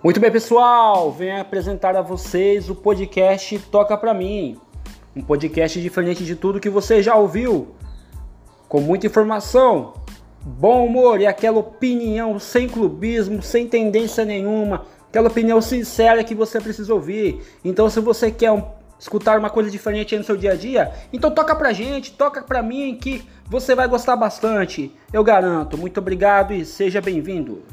Muito bem, pessoal, venho apresentar a vocês o podcast Toca Pra Mim. Um podcast diferente de tudo que você já ouviu, com muita informação, bom humor e aquela opinião sem clubismo, sem tendência nenhuma, aquela opinião sincera que você precisa ouvir. Então, se você quer um, escutar uma coisa diferente no seu dia a dia, então toca pra gente, toca pra mim que você vai gostar bastante, eu garanto. Muito obrigado e seja bem-vindo.